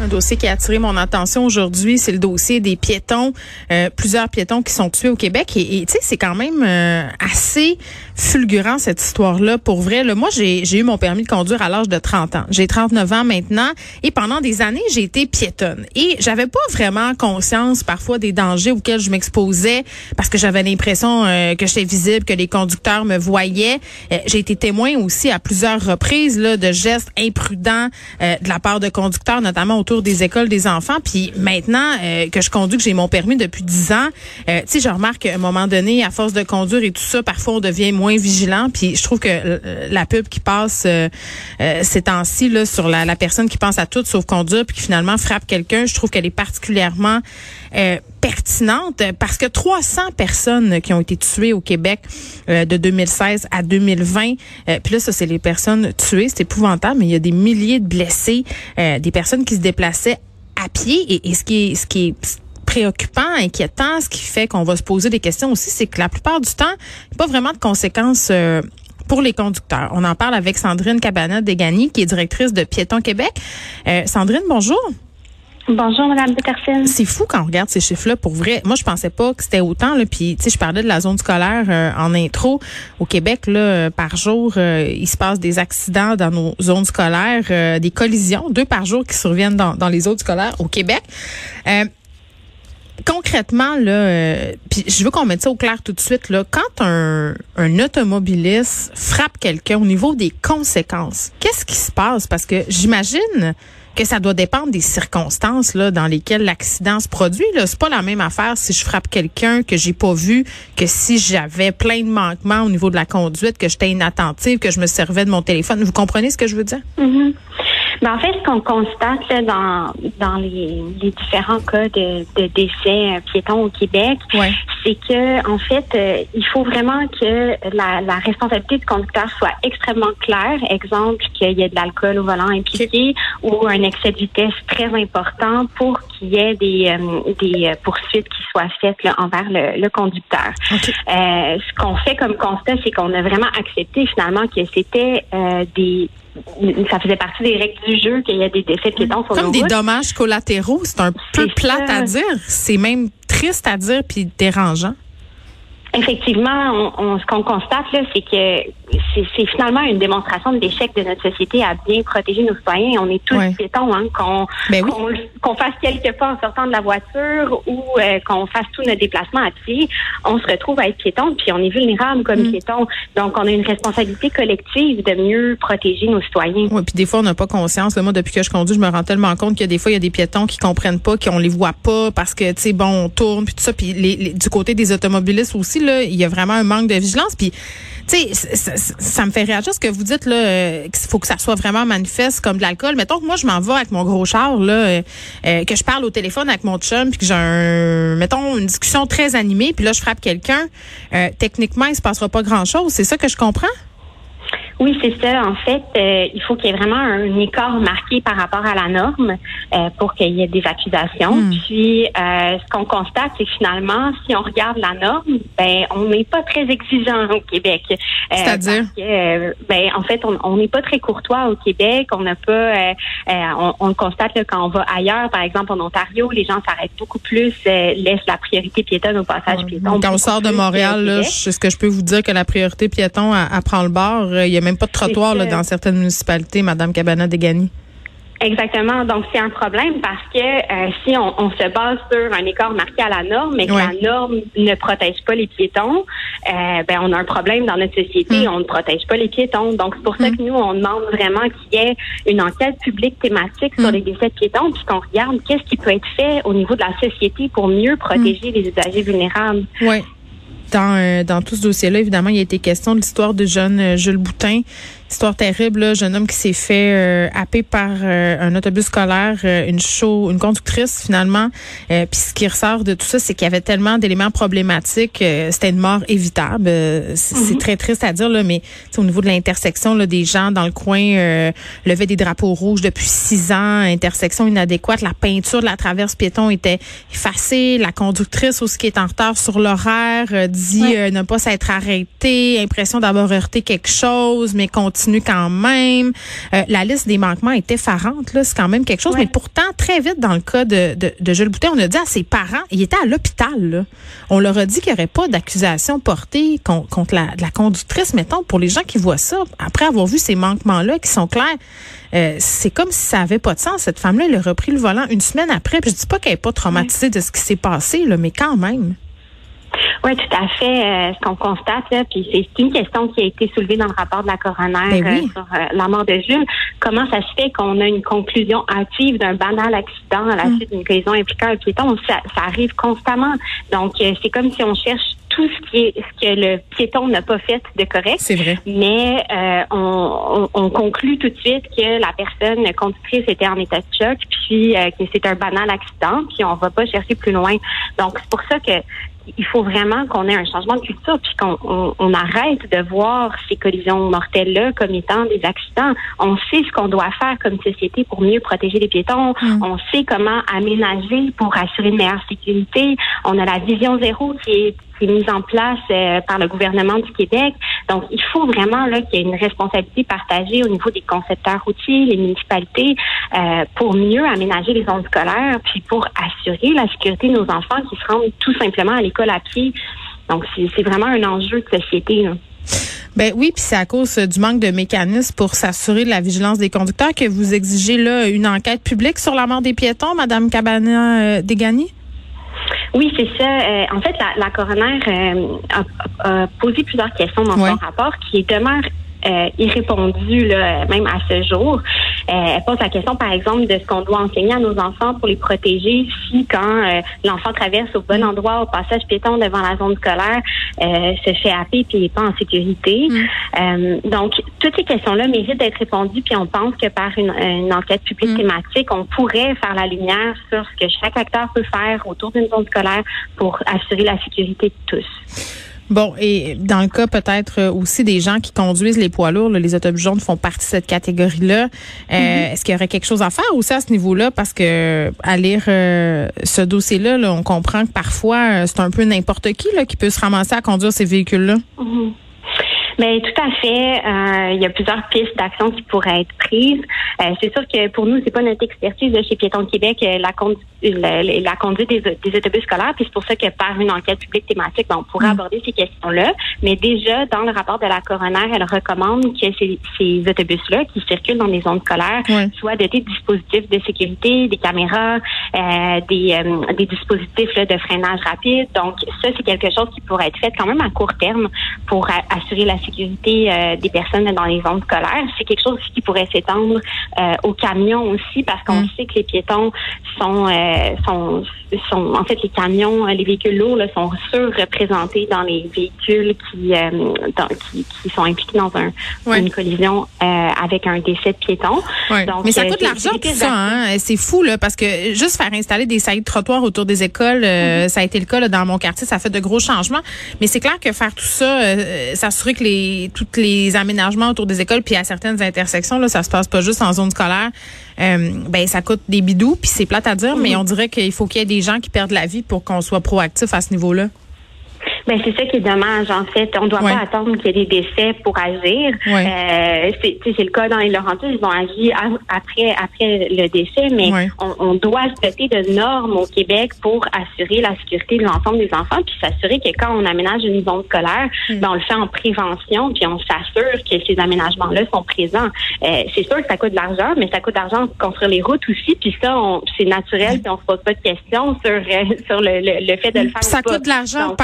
Un dossier qui a attiré mon attention aujourd'hui, c'est le dossier des piétons, euh, plusieurs piétons qui sont tués au Québec. Et tu sais, c'est quand même euh, assez fulgurant cette histoire-là. Pour vrai, là, moi, j'ai eu mon permis de conduire à l'âge de 30 ans. J'ai 39 ans maintenant. Et pendant des années, j'ai été piétonne. Et j'avais pas vraiment conscience parfois des dangers auxquels je m'exposais parce que j'avais l'impression euh, que j'étais visible, que les conducteurs me voyaient. j'ai été témoin aussi à plusieurs reprises là, de gestes imprudents de la part de conducteurs, notamment au autour des écoles des enfants. Puis maintenant euh, que je conduis, que j'ai mon permis depuis 10 ans, euh, tu sais, je remarque qu'à un moment donné, à force de conduire et tout ça, parfois on devient moins vigilant. Puis je trouve que euh, la pub qui passe ces temps-ci là sur la, la, personne qui pense à tout sauf conduire puis qui finalement frappe quelqu'un, je trouve qu'elle est particulièrement pertinente parce que 300 personnes qui ont été tuées au Québec de 2016 à 2020. puis là, ça, c'est les personnes tuées. C'est épouvantable, mais il y a des milliers de blessés, des personnes qui se à pied. Et, ce qui est, ce qui est préoccupant, inquiétant, ce qui fait qu'on va se poser des questions aussi, c'est que la plupart du temps, il n'y a pas vraiment de conséquences euh, pour les conducteurs. On en parle avec Sandrine Cabanat-Degani, qui est directrice de Piéton Québec. Euh, Sandrine, bonjour. Bonjour, Madame Peterson. C'est fou quand on regarde ces chiffres-là. Pour vrai, moi, je pensais pas que c'était autant. Là. Puis, tu sais, je parlais de la zone scolaire euh, en intro. Au Québec, là, euh, par jour, euh, il se passe des accidents dans nos zones scolaires, des collisions, deux par jour qui surviennent dans, dans les zones scolaires au Québec. concrètement, là, puis je veux qu'on mette ça au clair tout de suite. Là, quand un, un automobiliste frappe quelqu'un au niveau des conséquences, qu'est-ce qui se passe? Parce que j'imagine que ça doit dépendre des circonstances là dans lesquelles l'accident se produit. Là, c'est pas la même affaire si je frappe quelqu'un que j'ai pas vu que si j'avais plein de manquements au niveau de la conduite, que j'étais inattentive, que je me servais de mon téléphone. Vous comprenez ce que je veux dire? Mm-hmm. Ben, en fait, ce qu'on constate là, dans, dans les, les différents cas de, de décès euh, piétons au Québec, c'est que en fait, euh, il faut vraiment que la, la, responsabilité du conducteur soit extrêmement claire. Exemple, qu'il y ait de l'alcool au volant impliqué ou un excès de vitesse très important pour qu'il y ait des, euh, des poursuites qui soient faites là, envers le, le conducteur. ce qu'on fait comme constat, c'est qu'on a vraiment accepté finalement que c'était des ça faisait partie des règles du jeu qu'il y a des décès piétons sur Comme des dommages collatéraux, c'est un peu plate à dire. C'est même triste à dire puis dérangeant. Effectivement, on, ce qu'on constate là, c'est que c'est finalement une démonstration de l'échec de notre société à bien protéger nos citoyens. On est tous piétons, hein, ben qu'on fasse quelques pas en sortant de la voiture ou euh, qu'on fasse tous nos déplacements à pied, on se retrouve à être piéton, puis on est vulnérable comme mm. piéton. Donc, on a une responsabilité collective de mieux protéger nos citoyens. Oui, puis des fois, on n'a pas conscience. Moi, depuis que je conduis, je me rends tellement compte qu'il y a des fois, il y a des piétons qui comprennent pas, qu'on les voit pas parce que, tu sais, bon, on tourne, puis tout ça. Puis les, du côté des automobilistes aussi, là, il y a vraiment un manque de vigilance. Puis tu sais, ça, me fait réagir ce que vous dites là, euh, qu'il faut que ça soit vraiment manifeste comme de l'alcool. Mettons que moi je m'en vais avec mon gros char là, euh, euh, que je parle au téléphone avec mon chum, puis que j'ai un, mettons une discussion très animée, puis là je frappe quelqu'un. techniquement, il se passera pas grand chose. C'est ça que je comprends? Oui, c'est ça. En fait, euh, il faut qu'il y ait vraiment un écart marqué par rapport à la norme euh, pour qu'il y ait des accusations. Hmm. Puis, euh, ce qu'on constate, c'est que finalement, si on regarde la norme, ben, on n'est pas très exigeant au Québec. C'est-à-dire? ben, en fait, on n'est pas très courtois au Québec. On n'a pas, on, on, le constate quand on va ailleurs, par exemple en Ontario, les gens s'arrêtent beaucoup plus, laissent la priorité piétonne au passage piéton. Quand on sort de Montréal, là, ce que je peux vous dire que la priorité piéton, à prend le bord. Il y a même pas de trottoir là, dans certaines municipalités, Madame Cabana Degani. Exactement. Donc, c'est un problème parce que euh, si on, se base sur un écart marqué à la norme, mais que la norme ne protège pas les piétons, euh, ben on a un problème dans notre société. Hmm. On ne protège pas les piétons. Donc, c'est pour ça hmm. que nous, on demande vraiment qu'il y ait une enquête publique thématique sur hmm. les décès de piétons, puis qu'on regarde qu'est-ce qui peut être fait au niveau de la société pour mieux protéger les usagers vulnérables. Oui dans, euh, dans tout ce dossier-là, évidemment, il a été question de l'histoire de jeune euh, Jules Boutin Histoire terrible, là, jeune homme qui s'est fait euh, happer par euh, un autobus scolaire, euh, une show, une conductrice finalement. Puis ce qui ressort de tout ça, c'est qu'il y avait tellement d'éléments problématiques, c'était une mort évitable. C'est mhm. très triste à dire là, mais au niveau de l'intersection, là, des gens dans le coin levaient des drapeaux rouges depuis six ans, intersection inadéquate, la peinture de la traverse piéton était effacée, la conductrice aussi qui est en retard sur l'horaire dit ne pas s'être arrêtée, impression d'avoir heurté quelque chose, mais continue continue quand même. Euh, la liste des manquements est effarante. Là, c'est quand même quelque chose. Mais pourtant, très vite, dans le cas de, de, de Jules Boutet, on a dit à ses parents, il était à l'hôpital. On leur a dit qu'il n'y aurait pas d'accusation portée contre, la, la, conductrice. Mettons, pour les gens qui voient ça, après avoir vu ces manquements-là qui sont clairs, euh, c'est comme si ça avait pas de sens. Cette femme-là, elle a repris le volant une semaine après. Puis je dis pas qu'elle n'est pas traumatisée de ce qui s'est passé, là, mais quand même. Oui, tout à fait. Euh, ce qu'on constate, là, puis c'est une question qui a été soulevée dans le rapport de la coroner ben euh, sur euh, la mort de Jules. Comment ça se fait qu'on a une conclusion hâtive d'un banal accident à la mm. suite d'une collision impliquant un piéton? Ça, ça arrive constamment. Donc, c'est comme si on cherche tout ce qui est ce que le piéton n'a pas fait de correct. C'est vrai. Mais on, on, conclut tout de suite que la personne conductrice était en état de choc, puis que c'est un banal accident, puis on va pas chercher plus loin. Donc c'est pour ça que il faut vraiment qu'on ait un changement de culture, puis qu'on on, arrête de voir ces collisions mortelles-là comme étant des accidents. On sait ce qu'on doit faire comme société pour mieux protéger les piétons. Mm. On sait comment aménager pour assurer une meilleure sécurité. On a la vision zéro qui est mise en place euh, par le gouvernement du Québec. Donc, il faut vraiment là qu'il y ait une responsabilité partagée au niveau des concepteurs routiers, les municipalités, euh, pour mieux aménager les zones scolaires, puis pour assurer la sécurité de nos enfants qui se rendent tout simplement à l'école à pied. Donc, c'est vraiment un enjeu de société. Là. Ben oui, puis c'est à cause du manque de mécanismes pour s'assurer de la vigilance des conducteurs que vous exigez là une enquête publique sur la mort des piétons, Madame Cabana euh, Degani. Oui, c'est ça. Euh, en fait, la, la coroner euh, a, posé plusieurs questions dans son rapport qui demeurent euh, irrépondues là, même à ce jour. Euh, elle pose la question, par exemple, de ce qu'on doit enseigner à nos enfants pour les protéger si, quand euh, l'enfant traverse au bon endroit, au passage piéton devant la zone scolaire, euh, se fait happer puis n'est pas en sécurité. Mm. donc, toutes ces questions-là méritent d'être répondues, puis on pense que par une, enquête publique mm. thématique, on pourrait faire la lumière sur ce que chaque acteur peut faire autour d'une zone scolaire pour assurer la sécurité de tous. Bon, et dans le cas peut-être euh, aussi des gens qui conduisent les poids lourds, les autobus jaunes font partie de cette catégorie-là. Euh, mm-hmm. Est-ce qu'il y aurait quelque chose à faire aussi à ce niveau-là? Parce que à lire euh, ce dossier-là, on comprend que parfois c'est un peu n'importe qui là, qui peut se ramasser à conduire ces véhicules-là. Mm-hmm. Mais tout à fait. Euh, il y a plusieurs pistes d'action qui pourraient être prises. Euh, c'est sûr que pour nous, c'est pas notre expertise chez Piéton Québec euh, la, la, conduite des, autobus scolaires. Puis c'est pour ça que par une enquête publique thématique, ben, on pourrait mm. aborder ces questions-là. Mais déjà, dans le rapport de la coroner, elle recommande que ces, ces autobus-là qui circulent dans les zones scolaires soient dotés de dispositifs de sécurité, des caméras, des, des dispositifs de freinage rapide. Donc ça, c'est quelque chose qui pourrait être fait quand même à court terme pour assurer la sécurité sécurité euh, des personnes dans les zones scolaires. C'est quelque chose qui pourrait s'étendre euh, aux camions aussi parce qu'on mm. sait que les piétons sont, euh, sont, sont, en fait, les camions, les véhicules lourds là, sont surreprésentés dans les véhicules qui, dans, qui, qui, sont impliqués dans un, une collision avec un décès de piéton. Donc, Mais ça coûte de l'argent tout ça. Hein? C'est fou là parce que juste faire installer des saillies de trottoir autour des écoles, mm-hmm. ça a été le cas là, dans mon quartier, ça fait de gros changements. Mais c'est clair que faire tout ça, s'assurer que les tous les aménagements autour des écoles, puis à certaines intersections, là, ça se passe pas juste en zone scolaire. Euh, ben ça coûte des bidous, puis c'est plate à dire, mais on dirait qu'il faut qu'il y ait des gens qui perdent la vie pour qu'on soit proactif à ce niveau-là. Ben c'est ça qui est dommage en fait. On ne doit pas attendre qu'il y ait des décès pour agir. Euh, c'est le cas dans les Laurentides, ils ont agi après après le décès, mais on, on, doit se doter de normes au Québec pour assurer la sécurité de l'ensemble des enfants, puis s'assurer que quand on aménage une zone scolaire, ben, on le fait en prévention, puis on s'assure que ces aménagements-là sont présents. Euh, c'est sûr que ça coûte de l'argent, mais ça coûte de l'argent pour construire les routes aussi, puis ça, c'est naturel, puis on se pose pas de questions sur euh, sur le, le, fait de le faire. Ça coûte de l'argent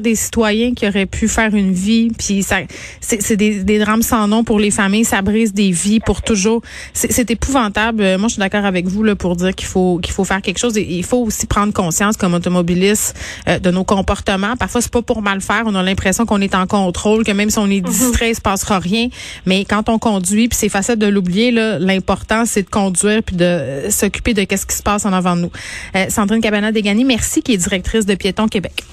des citoyens qui auraient pu faire une vie. Puis ça, c'est des, des drames sans nom pour les familles. Ça brise des vies pour toujours. C'est épouvantable. Moi, je suis d'accord avec vous là pour dire qu'il faut qu'il faut faire quelque chose. Et il faut aussi prendre conscience comme automobiliste euh, de nos comportements. Parfois, c'est pas pour mal faire. On a l'impression qu'on est en contrôle, que même si on est mhm. distrait, il se passera rien. Mais quand on conduit, puis c'est facile de l'oublier, l'important c'est de conduire puis de euh, s'occuper de qu'est-ce qui se passe en avant de nous. Euh, Sandrine Cabana Degani, merci, qui est directrice de Piéton Québec.